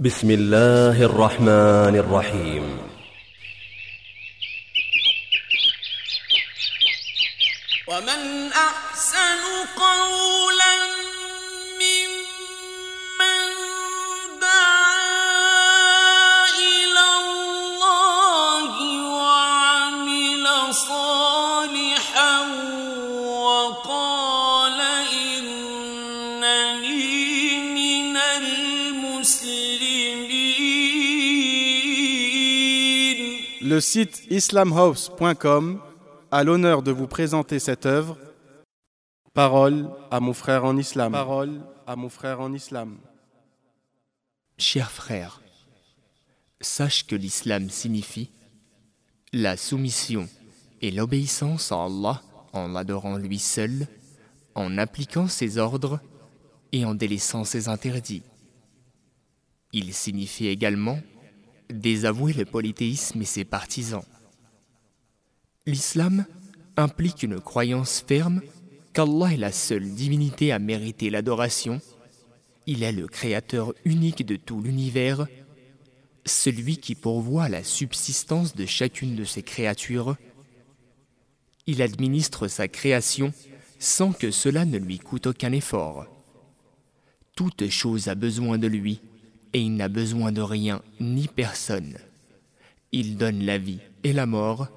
بسم الله الرحمن الرحيم ومن أحسن قولا ممن دعا إلى الله وعمل Le site islamhouse.com a l'honneur de vous présenter cette œuvre. Parole à mon frère en islam. Parole à mon frère en islam. Cher frère, sache que l'islam signifie la soumission et l'obéissance à Allah en l'adorant lui seul, en appliquant ses ordres et en délaissant ses interdits. Il signifie également désavouer le polythéisme et ses partisans. L'islam implique une croyance ferme qu'Allah est la seule divinité à mériter l'adoration. Il est le créateur unique de tout l'univers, celui qui pourvoit la subsistance de chacune de ses créatures. Il administre sa création sans que cela ne lui coûte aucun effort. Toute chose a besoin de lui et il n'a besoin de rien ni personne. Il donne la vie et la mort,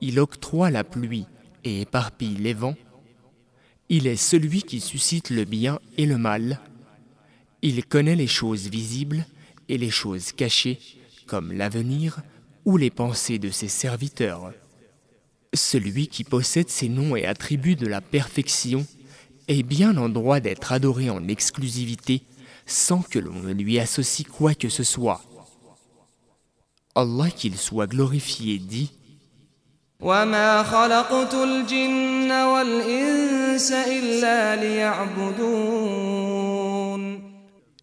il octroie la pluie et éparpille les vents. Il est celui qui suscite le bien et le mal. Il connaît les choses visibles et les choses cachées, comme l'avenir ou les pensées de ses serviteurs. Celui qui possède ces noms et attributs de la perfection est bien en droit d'être adoré en exclusivité sans que l'on ne lui associe quoi que ce soit. Allah qu'il soit glorifié dit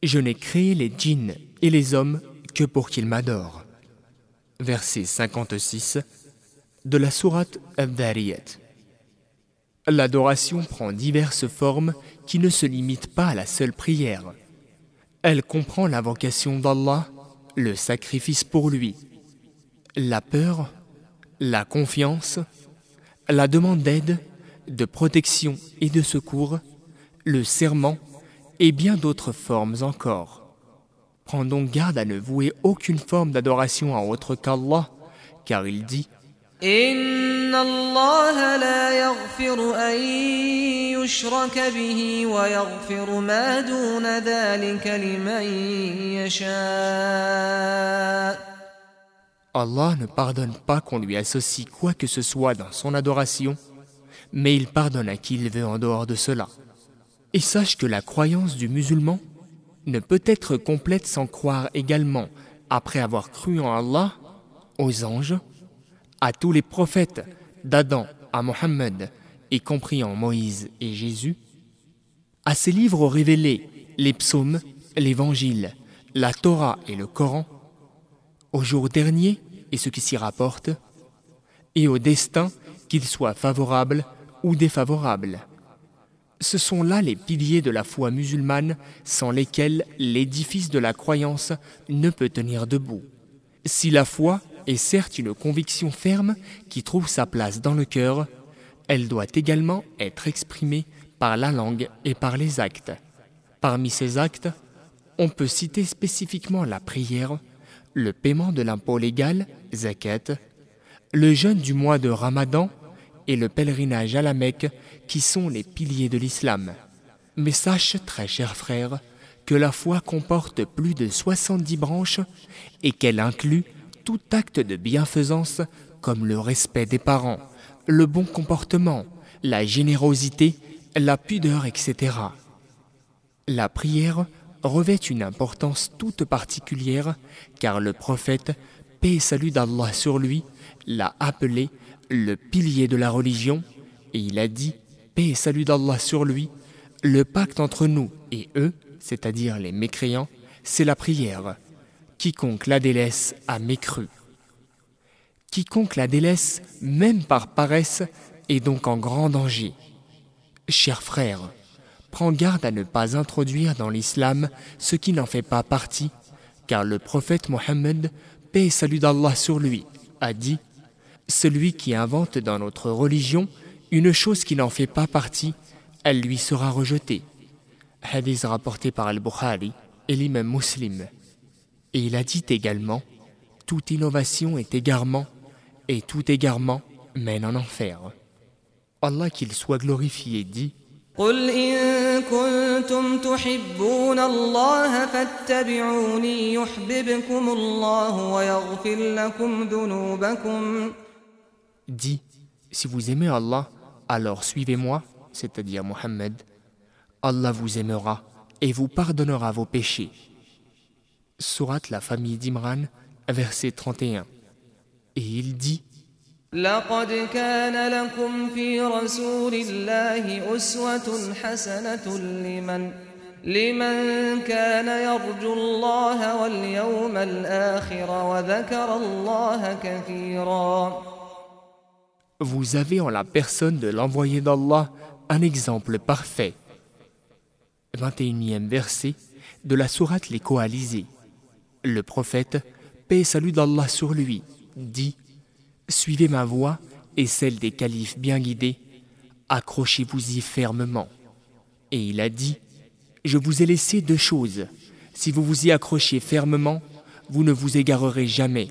Je n'ai créé les djinns et les hommes que pour qu'ils m'adorent. Verset 56 de la sourate Ad-Dariyat. L'adoration prend diverses formes qui ne se limitent pas à la seule prière. Elle comprend l'invocation d'Allah, le sacrifice pour lui, la peur, la confiance, la demande d'aide, de protection et de secours, le serment et bien d'autres formes encore. Prends donc garde à ne vouer aucune forme d'adoration à autre qu'Allah, car il dit إن الله لا يغفر أن يشرك به ويغفر ما دون ذلك لمن يشاء Allah ne pardonne pas qu'on lui associe quoi que ce soit dans son adoration, mais il pardonne à qui il veut en dehors de cela. Et sache que la croyance du musulman ne peut être complète sans croire également, après avoir cru en Allah, aux anges, à tous les prophètes, d'Adam à Mohammed, y compris en Moïse et Jésus, à ces livres révélés, les psaumes, l'évangile, la Torah et le Coran, au jour dernier et ce qui s'y rapporte, et au destin, qu'il soit favorable ou défavorable. Ce sont là les piliers de la foi musulmane sans lesquels l'édifice de la croyance ne peut tenir debout. Si la foi est certes une conviction ferme qui trouve sa place dans le cœur, elle doit également être exprimée par la langue et par les actes. Parmi ces actes, on peut citer spécifiquement la prière, le paiement de l'impôt légal, zakat, le jeûne du mois de Ramadan et le pèlerinage à la Mecque qui sont les piliers de l'islam. Mais sache, très cher frère, que la foi comporte plus de 70 branches et qu'elle inclut tout acte de bienfaisance comme le respect des parents, le bon comportement, la générosité, la pudeur, etc. La prière revêt une importance toute particulière car le prophète, paix et salut d'Allah sur lui, l'a appelé le pilier de la religion et il a dit, paix et salut d'Allah sur lui, le pacte entre nous et eux, c'est-à-dire les mécréants, c'est la prière. Quiconque la délaisse a mécru. Quiconque la délaisse, même par paresse, est donc en grand danger. Cher frère, prends garde à ne pas introduire dans l'islam ce qui n'en fait pas partie, car le prophète Mohammed, paix et salut d'Allah sur lui, a dit Celui qui invente dans notre religion une chose qui n'en fait pas partie, elle lui sera rejetée. Hadith rapporté par Al-Bukhari et l'imam muslim. Et il a dit également Toute innovation est égarement, et tout égarement mène en enfer. Allah qu'il soit glorifié dit قل إن كنتم تحبون الله فاتبعوني يحببكم الله ويغفر لكم ذنوبكم Dis, si vous aimez Allah, alors suivez-moi, c'est-à-dire Mohammed. Allah vous aimera et vous pardonnera vos péchés. Surat la famille d'Imran, verset 31. Et il dit لقد كان لكم في رسول الله أسوة حسنة لمن لمن كان يرجو الله واليوم الآخر وذكر الله كثيرا Vous avez en la personne de l'envoyé d'Allah un exemple parfait. 21e verset de la sourate Les Coalisés. Le prophète, paix et salut d'Allah sur lui, dit Suivez ma voie et celle des califes bien guidés, accrochez-vous-y fermement. Et il a dit Je vous ai laissé deux choses. Si vous vous y accrochez fermement, vous ne vous égarerez jamais.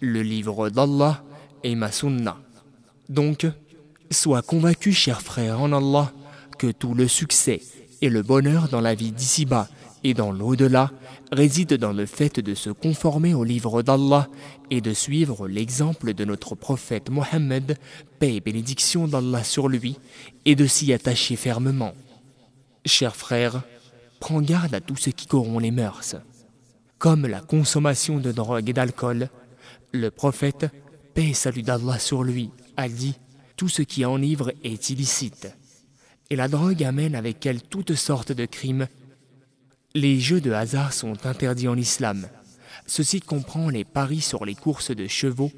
Le livre d'Allah et ma sunna. Donc, sois convaincu, cher frère en Allah, que tout le succès et le bonheur dans la vie d'ici-bas et dans l'au-delà réside dans le fait de se conformer au livre d'Allah et de suivre l'exemple de notre prophète Mohammed, paix et bénédiction d'Allah sur lui, et de s'y attacher fermement. Cher frère, prends garde à tout ce qui corrompt les mœurs. Comme la consommation de drogue et d'alcool, le prophète, paix et salut d'Allah sur lui, a dit Tout ce qui enivre est illicite. Et la drogue amène avec elle toutes sortes de crimes. Les jeux de hasard sont interdits en islam. Ceci comprend les paris sur les courses de chevaux,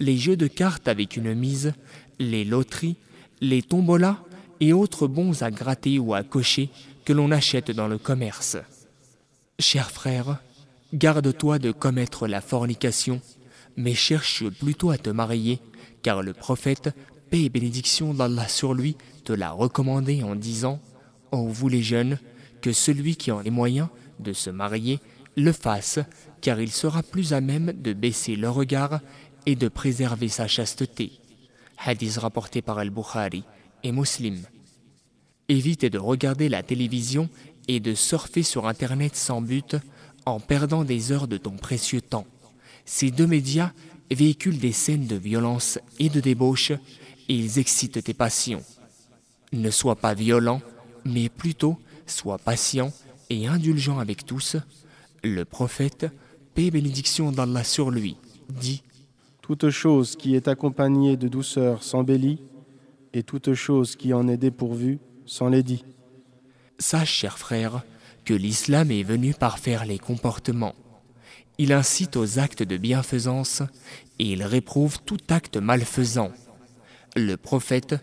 les jeux de cartes avec une mise, les loteries, les tombolas et autres bons à gratter ou à cocher que l'on achète dans le commerce. Cher frère, garde-toi de commettre la fornication, mais cherche plutôt à te marier, car le prophète, paix et bénédiction d'Allah sur lui, te l'a recommandé en disant Ô vous les jeunes, que celui qui en les moyens de se marier le fasse, car il sera plus à même de baisser le regard et de préserver sa chasteté. Hadith rapporté par Al-Bukhari et Muslim. Évite de regarder la télévision et de surfer sur Internet sans but en perdant des heures de ton précieux temps. Ces deux médias véhiculent des scènes de violence et de débauche et ils excitent tes passions. Ne sois pas violent, mais plutôt sois patient et indulgent avec tous. Le prophète, paix et bénédiction d'Allah sur lui, dit Toute chose qui est accompagnée de douceur s'embellit, et toute chose qui en est dépourvue s'enlaidit. Sache, cher frère, que l'islam est venu par faire les comportements. Il incite aux actes de bienfaisance et il réprouve tout acte malfaisant. Le prophète,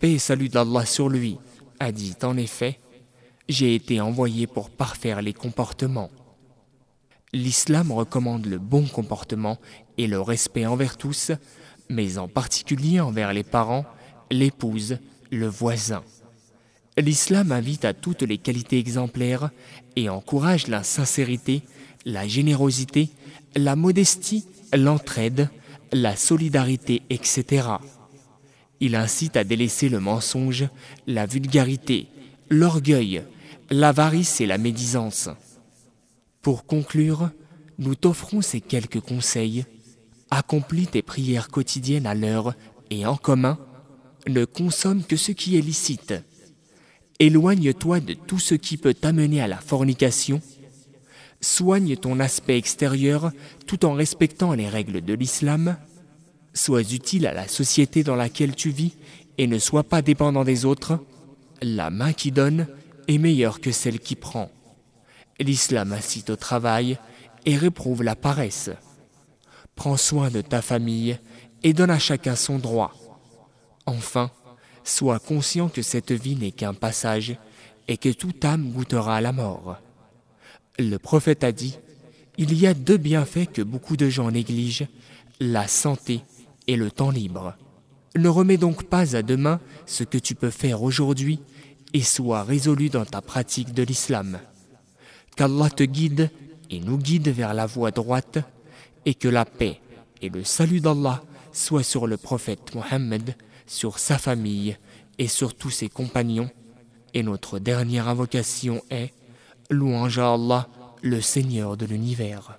paix et salut d'Allah sur lui, a dit en effet J'ai été envoyé pour parfaire les comportements. L'islam recommande le bon comportement et le respect envers tous, mais en particulier envers les parents, l'épouse, le voisin. L'islam invite à toutes les qualités exemplaires et encourage la sincérité, la générosité, la modestie, l'entraide, la solidarité, etc. Il incite à délaisser le mensonge, la vulgarité, l'orgueil, l'avarice et la médisance. Pour conclure, nous t'offrons ces quelques conseils. Accomplis tes prières quotidiennes à l'heure et en commun. Ne consomme que ce qui est licite. Éloigne-toi de tout ce qui peut t'amener à la fornication. Soigne ton aspect extérieur tout en respectant les règles de l'islam. Sois utile à la société dans laquelle tu vis et ne sois pas dépendant des autres. La main qui donne est meilleure que celle qui prend. L'islam incite au travail et réprouve la paresse. Prends soin de ta famille et donne à chacun son droit. Enfin, sois conscient que cette vie n'est qu'un passage et que toute âme goûtera à la mort. Le prophète a dit, Il y a deux bienfaits que beaucoup de gens négligent, la santé et le temps libre. Ne remets donc pas à demain ce que tu peux faire aujourd'hui et sois résolu dans ta pratique de l'islam. Qu'Allah te guide et nous guide vers la voie droite et que la paix et le salut d'Allah soient sur le prophète Mohammed, sur sa famille et sur tous ses compagnons. Et notre dernière invocation est Louange à Allah, le Seigneur de l'univers.